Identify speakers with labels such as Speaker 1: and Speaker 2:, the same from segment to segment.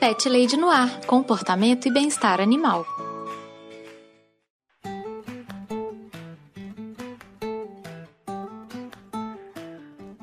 Speaker 1: Pet Lady no Ar Comportamento e Bem-Estar Animal.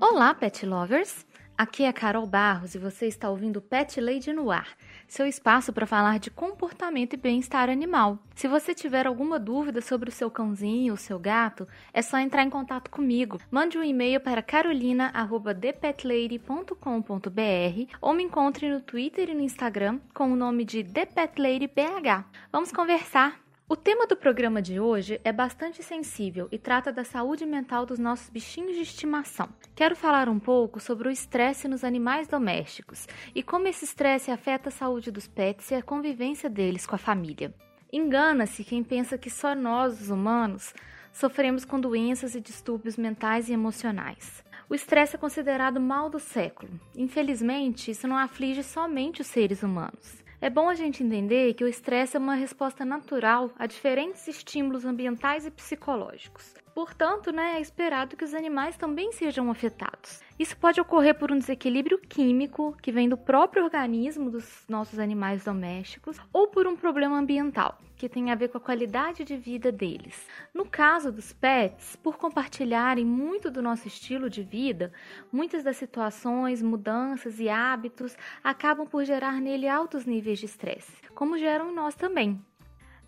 Speaker 2: Olá, pet lovers! Aqui é Carol Barros e você está ouvindo Pet Lady no Ar, seu espaço para falar de comportamento e bem-estar animal. Se você tiver alguma dúvida sobre o seu cãozinho ou seu gato, é só entrar em contato comigo. Mande um e-mail para carolina@thepetlady.com.br ou me encontre no Twitter e no Instagram com o nome de ThePetLadyBH. Vamos conversar! O tema do programa de hoje é bastante sensível e trata da saúde mental dos nossos bichinhos de estimação. Quero falar um pouco sobre o estresse nos animais domésticos e como esse estresse afeta a saúde dos pets e a convivência deles com a família. Engana-se quem pensa que só nós, os humanos, sofremos com doenças e distúrbios mentais e emocionais. O estresse é considerado mal do século. Infelizmente, isso não aflige somente os seres humanos. É bom a gente entender que o estresse é uma resposta natural a diferentes estímulos ambientais e psicológicos. Portanto, né, é esperado que os animais também sejam afetados. Isso pode ocorrer por um desequilíbrio químico que vem do próprio organismo dos nossos animais domésticos ou por um problema ambiental que tem a ver com a qualidade de vida deles. No caso dos pets, por compartilharem muito do nosso estilo de vida, muitas das situações, mudanças e hábitos acabam por gerar nele altos níveis de estresse, como geram em nós também.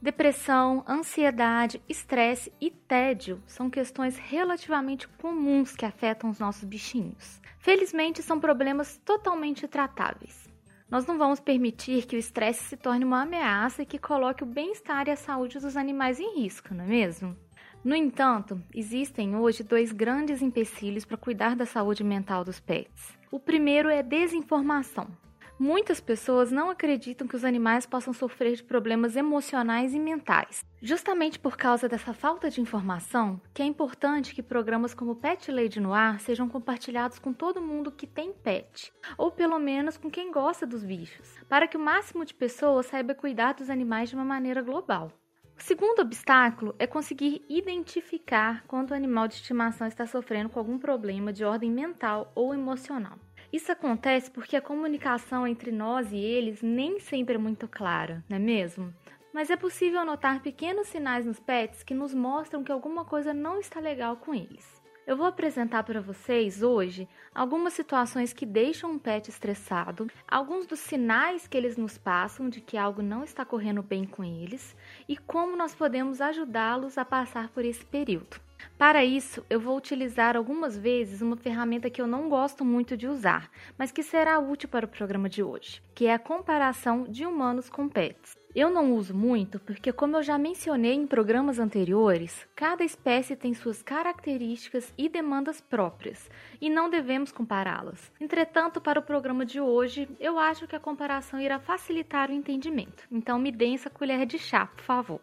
Speaker 2: Depressão, ansiedade, estresse e tédio são questões relativamente comuns que afetam os nossos bichinhos. Felizmente, são problemas totalmente tratáveis. Nós não vamos permitir que o estresse se torne uma ameaça e que coloque o bem-estar e a saúde dos animais em risco, não é mesmo? No entanto, existem hoje dois grandes empecilhos para cuidar da saúde mental dos pets. O primeiro é desinformação. Muitas pessoas não acreditam que os animais possam sofrer de problemas emocionais e mentais. Justamente por causa dessa falta de informação, que é importante que programas como Pet Lady no Ar sejam compartilhados com todo mundo que tem pet, ou pelo menos com quem gosta dos bichos, para que o máximo de pessoas saiba cuidar dos animais de uma maneira global. O segundo obstáculo é conseguir identificar quando o animal de estimação está sofrendo com algum problema de ordem mental ou emocional. Isso acontece porque a comunicação entre nós e eles nem sempre é muito clara, não é mesmo? Mas é possível notar pequenos sinais nos pets que nos mostram que alguma coisa não está legal com eles. Eu vou apresentar para vocês hoje algumas situações que deixam um pet estressado, alguns dos sinais que eles nos passam de que algo não está correndo bem com eles e como nós podemos ajudá-los a passar por esse período. Para isso, eu vou utilizar algumas vezes uma ferramenta que eu não gosto muito de usar, mas que será útil para o programa de hoje, que é a comparação de humanos com pets. Eu não uso muito porque, como eu já mencionei em programas anteriores, cada espécie tem suas características e demandas próprias e não devemos compará-las. Entretanto, para o programa de hoje, eu acho que a comparação irá facilitar o entendimento. Então, me dê essa colher de chá, por favor.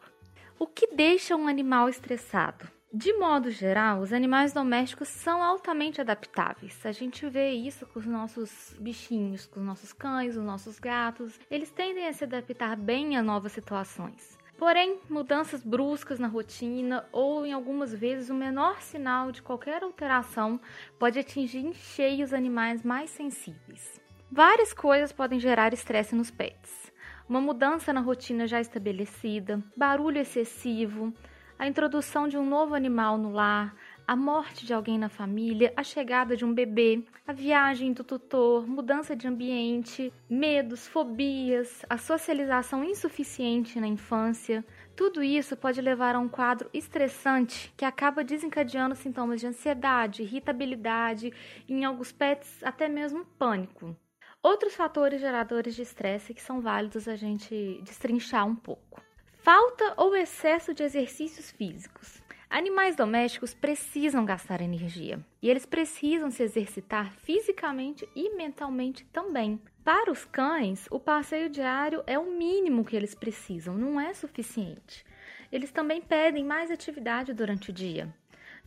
Speaker 2: O que deixa um animal estressado? De modo geral, os animais domésticos são altamente adaptáveis. A gente vê isso com os nossos bichinhos, com os nossos cães, os nossos gatos. Eles tendem a se adaptar bem a novas situações. Porém, mudanças bruscas na rotina ou em algumas vezes o menor sinal de qualquer alteração pode atingir em cheio os animais mais sensíveis. Várias coisas podem gerar estresse nos pets. Uma mudança na rotina já estabelecida, barulho excessivo, a introdução de um novo animal no lar, a morte de alguém na família, a chegada de um bebê, a viagem do tutor, mudança de ambiente, medos, fobias, a socialização insuficiente na infância. Tudo isso pode levar a um quadro estressante que acaba desencadeando sintomas de ansiedade, irritabilidade e, em alguns pets, até mesmo pânico. Outros fatores geradores de estresse que são válidos a gente destrinchar um pouco. Falta ou excesso de exercícios físicos. Animais domésticos precisam gastar energia e eles precisam se exercitar fisicamente e mentalmente também. Para os cães, o passeio diário é o mínimo que eles precisam, não é suficiente. Eles também pedem mais atividade durante o dia.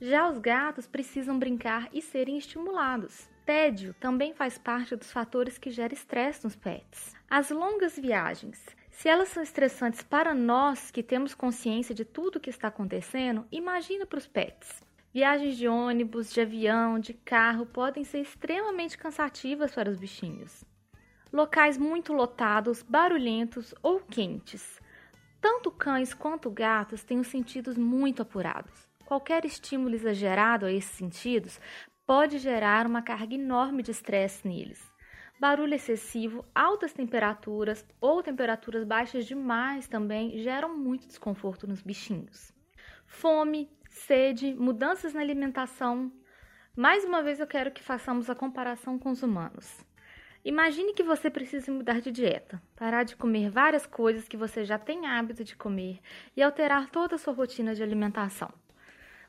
Speaker 2: Já os gatos precisam brincar e serem estimulados. Tédio também faz parte dos fatores que geram estresse nos pets. As longas viagens. Se elas são estressantes para nós que temos consciência de tudo o que está acontecendo, imagina para os pets. Viagens de ônibus, de avião, de carro podem ser extremamente cansativas para os bichinhos. locais muito lotados, barulhentos ou quentes. Tanto cães quanto gatos têm os sentidos muito apurados. Qualquer estímulo exagerado a esses sentidos pode gerar uma carga enorme de estresse neles. Barulho excessivo, altas temperaturas ou temperaturas baixas demais também geram muito desconforto nos bichinhos. Fome, sede, mudanças na alimentação. Mais uma vez eu quero que façamos a comparação com os humanos. Imagine que você precisa mudar de dieta, parar de comer várias coisas que você já tem hábito de comer e alterar toda a sua rotina de alimentação.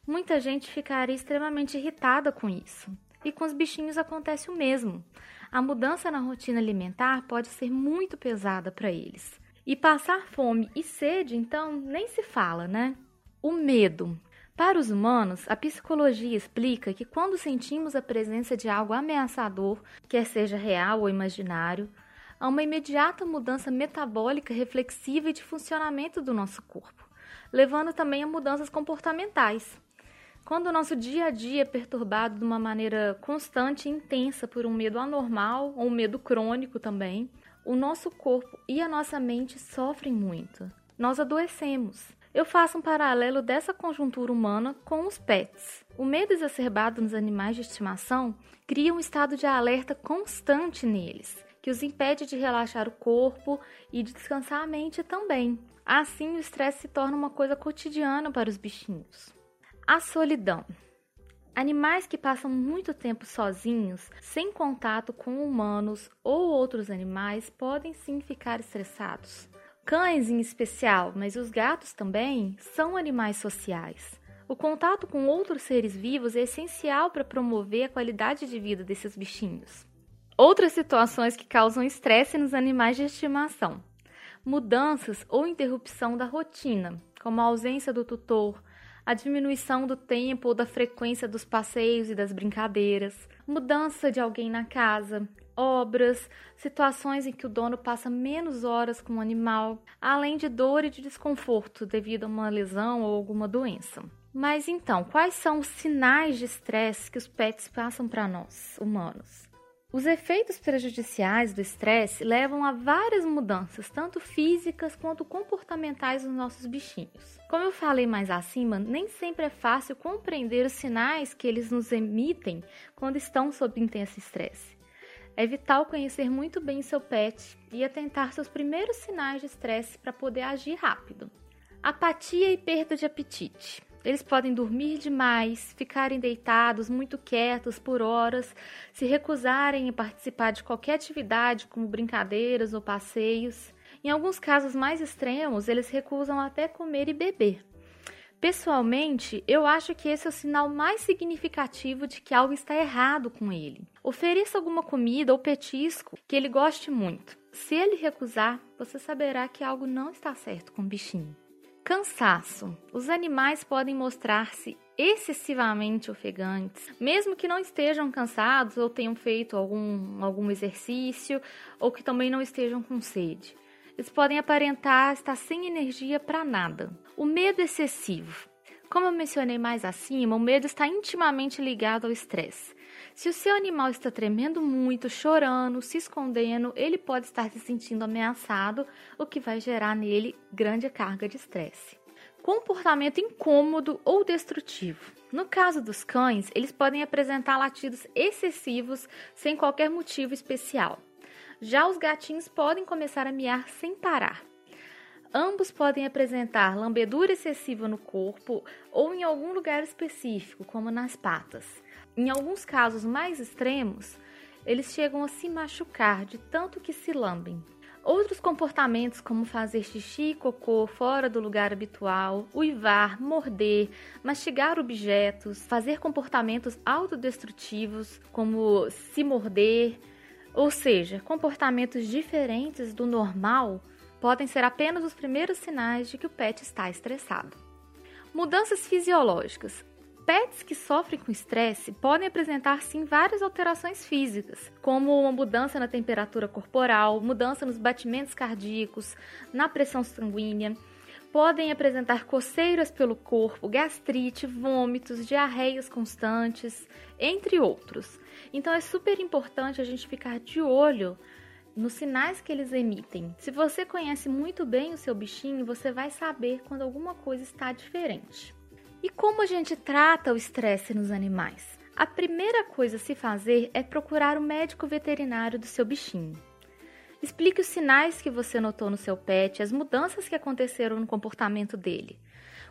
Speaker 2: Muita gente ficaria extremamente irritada com isso. E com os bichinhos acontece o mesmo a mudança na rotina alimentar pode ser muito pesada para eles. E passar fome e sede, então, nem se fala, né? O medo. Para os humanos, a psicologia explica que quando sentimos a presença de algo ameaçador, quer seja real ou imaginário, há uma imediata mudança metabólica reflexiva e de funcionamento do nosso corpo, levando também a mudanças comportamentais. Quando o nosso dia a dia é perturbado de uma maneira constante e intensa por um medo anormal ou um medo crônico também, o nosso corpo e a nossa mente sofrem muito. Nós adoecemos. Eu faço um paralelo dessa conjuntura humana com os pets. O medo exacerbado nos animais de estimação cria um estado de alerta constante neles, que os impede de relaxar o corpo e de descansar a mente também. Assim, o estresse se torna uma coisa cotidiana para os bichinhos. A solidão. Animais que passam muito tempo sozinhos, sem contato com humanos ou outros animais, podem sim ficar estressados. Cães, em especial, mas os gatos também, são animais sociais. O contato com outros seres vivos é essencial para promover a qualidade de vida desses bichinhos. Outras situações que causam estresse nos animais de estimação: mudanças ou interrupção da rotina, como a ausência do tutor, a diminuição do tempo ou da frequência dos passeios e das brincadeiras, mudança de alguém na casa, obras, situações em que o dono passa menos horas com o animal, além de dor e de desconforto devido a uma lesão ou alguma doença. Mas então, quais são os sinais de estresse que os pets passam para nós, humanos? Os efeitos prejudiciais do estresse levam a várias mudanças, tanto físicas quanto comportamentais nos nossos bichinhos. Como eu falei mais acima, nem sempre é fácil compreender os sinais que eles nos emitem quando estão sob intenso estresse. É vital conhecer muito bem seu pet e atentar seus primeiros sinais de estresse para poder agir rápido. Apatia e perda de apetite. Eles podem dormir demais, ficarem deitados muito quietos por horas, se recusarem a participar de qualquer atividade, como brincadeiras ou passeios. Em alguns casos mais extremos, eles recusam até comer e beber. Pessoalmente, eu acho que esse é o sinal mais significativo de que algo está errado com ele. Ofereça alguma comida ou petisco que ele goste muito. Se ele recusar, você saberá que algo não está certo com o bichinho. Cansaço. Os animais podem mostrar-se excessivamente ofegantes, mesmo que não estejam cansados ou tenham feito algum, algum exercício ou que também não estejam com sede. Eles podem aparentar estar sem energia para nada. O medo excessivo. Como eu mencionei mais acima, o medo está intimamente ligado ao estresse. Se o seu animal está tremendo muito, chorando, se escondendo, ele pode estar se sentindo ameaçado, o que vai gerar nele grande carga de estresse. Comportamento incômodo ou destrutivo. No caso dos cães, eles podem apresentar latidos excessivos sem qualquer motivo especial. Já os gatinhos podem começar a miar sem parar. Ambos podem apresentar lambedura excessiva no corpo ou em algum lugar específico, como nas patas. Em alguns casos mais extremos, eles chegam a se machucar de tanto que se lambem. Outros comportamentos, como fazer xixi e cocô fora do lugar habitual, uivar, morder, mastigar objetos, fazer comportamentos autodestrutivos, como se morder, ou seja, comportamentos diferentes do normal, podem ser apenas os primeiros sinais de que o pet está estressado. Mudanças fisiológicas. Pets que sofrem com estresse podem apresentar sim várias alterações físicas, como uma mudança na temperatura corporal, mudança nos batimentos cardíacos, na pressão sanguínea. Podem apresentar coceiras pelo corpo, gastrite, vômitos, diarreias constantes, entre outros. Então é super importante a gente ficar de olho nos sinais que eles emitem. Se você conhece muito bem o seu bichinho, você vai saber quando alguma coisa está diferente. E como a gente trata o estresse nos animais? A primeira coisa a se fazer é procurar o médico veterinário do seu bichinho. Explique os sinais que você notou no seu pet, as mudanças que aconteceram no comportamento dele.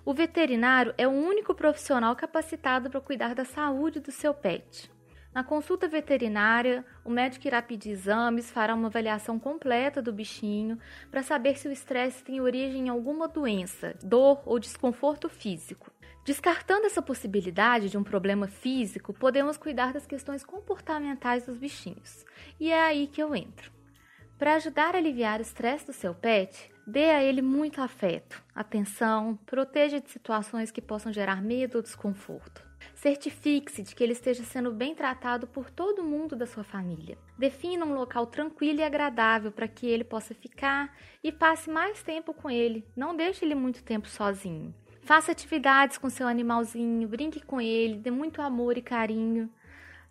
Speaker 2: O veterinário é o único profissional capacitado para cuidar da saúde do seu pet. Na consulta veterinária, o médico irá pedir exames, fará uma avaliação completa do bichinho para saber se o estresse tem origem em alguma doença, dor ou desconforto físico. Descartando essa possibilidade de um problema físico, podemos cuidar das questões comportamentais dos bichinhos. E é aí que eu entro. Para ajudar a aliviar o estresse do seu pet, dê a ele muito afeto, atenção, proteja de situações que possam gerar medo ou desconforto. Certifique-se de que ele esteja sendo bem tratado por todo mundo da sua família. Defina um local tranquilo e agradável para que ele possa ficar e passe mais tempo com ele. Não deixe ele muito tempo sozinho. Faça atividades com seu animalzinho, brinque com ele, dê muito amor e carinho.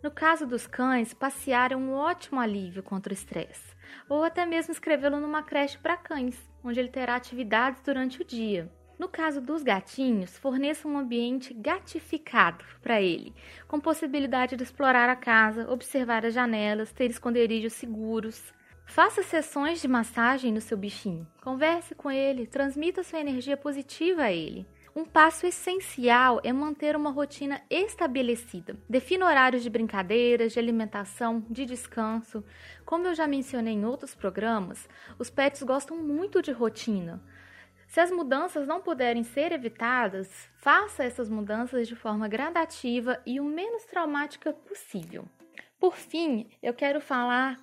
Speaker 2: No caso dos cães, passear é um ótimo alívio contra o estresse ou até mesmo escrevê-lo numa creche para cães, onde ele terá atividades durante o dia. No caso dos gatinhos, forneça um ambiente gatificado para ele, com possibilidade de explorar a casa, observar as janelas, ter esconderijos seguros. Faça sessões de massagem no seu bichinho, converse com ele, transmita sua energia positiva a ele. Um passo essencial é manter uma rotina estabelecida. Defina horários de brincadeiras, de alimentação, de descanso. Como eu já mencionei em outros programas, os pets gostam muito de rotina. Se as mudanças não puderem ser evitadas, faça essas mudanças de forma gradativa e o menos traumática possível. Por fim, eu quero falar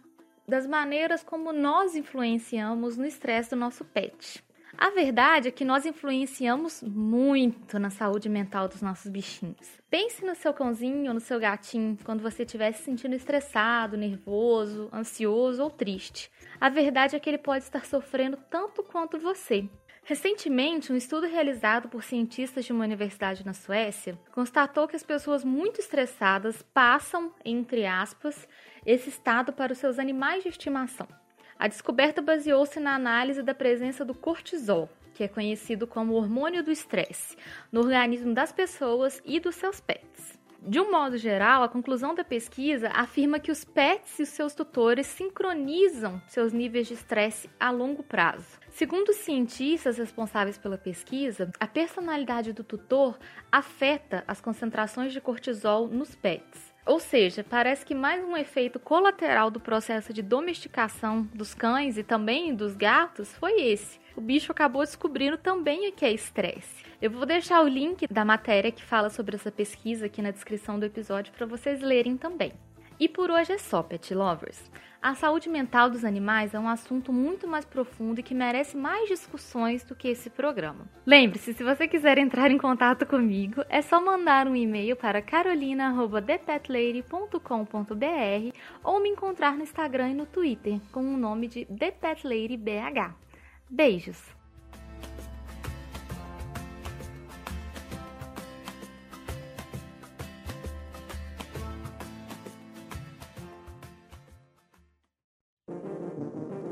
Speaker 2: das maneiras como nós influenciamos no estresse do nosso pet. A verdade é que nós influenciamos muito na saúde mental dos nossos bichinhos. Pense no seu cãozinho ou no seu gatinho quando você estiver se sentindo estressado, nervoso, ansioso ou triste. A verdade é que ele pode estar sofrendo tanto quanto você. Recentemente, um estudo realizado por cientistas de uma universidade na Suécia constatou que as pessoas muito estressadas passam, entre aspas, esse estado para os seus animais de estimação. A descoberta baseou-se na análise da presença do cortisol, que é conhecido como hormônio do estresse, no organismo das pessoas e dos seus pets. De um modo geral, a conclusão da pesquisa afirma que os pets e os seus tutores sincronizam seus níveis de estresse a longo prazo. Segundo os cientistas responsáveis pela pesquisa, a personalidade do tutor afeta as concentrações de cortisol nos pets. Ou seja, parece que mais um efeito colateral do processo de domesticação dos cães e também dos gatos foi esse. O bicho acabou descobrindo também o que é estresse. Eu vou deixar o link da matéria que fala sobre essa pesquisa aqui na descrição do episódio para vocês lerem também. E por hoje é só, pet lovers. A saúde mental dos animais é um assunto muito mais profundo e que merece mais discussões do que esse programa. Lembre-se, se você quiser entrar em contato comigo, é só mandar um e-mail para carolina@thepetlady.com.br ou me encontrar no Instagram e no Twitter com o nome de ThePetLadyBH. Beijos!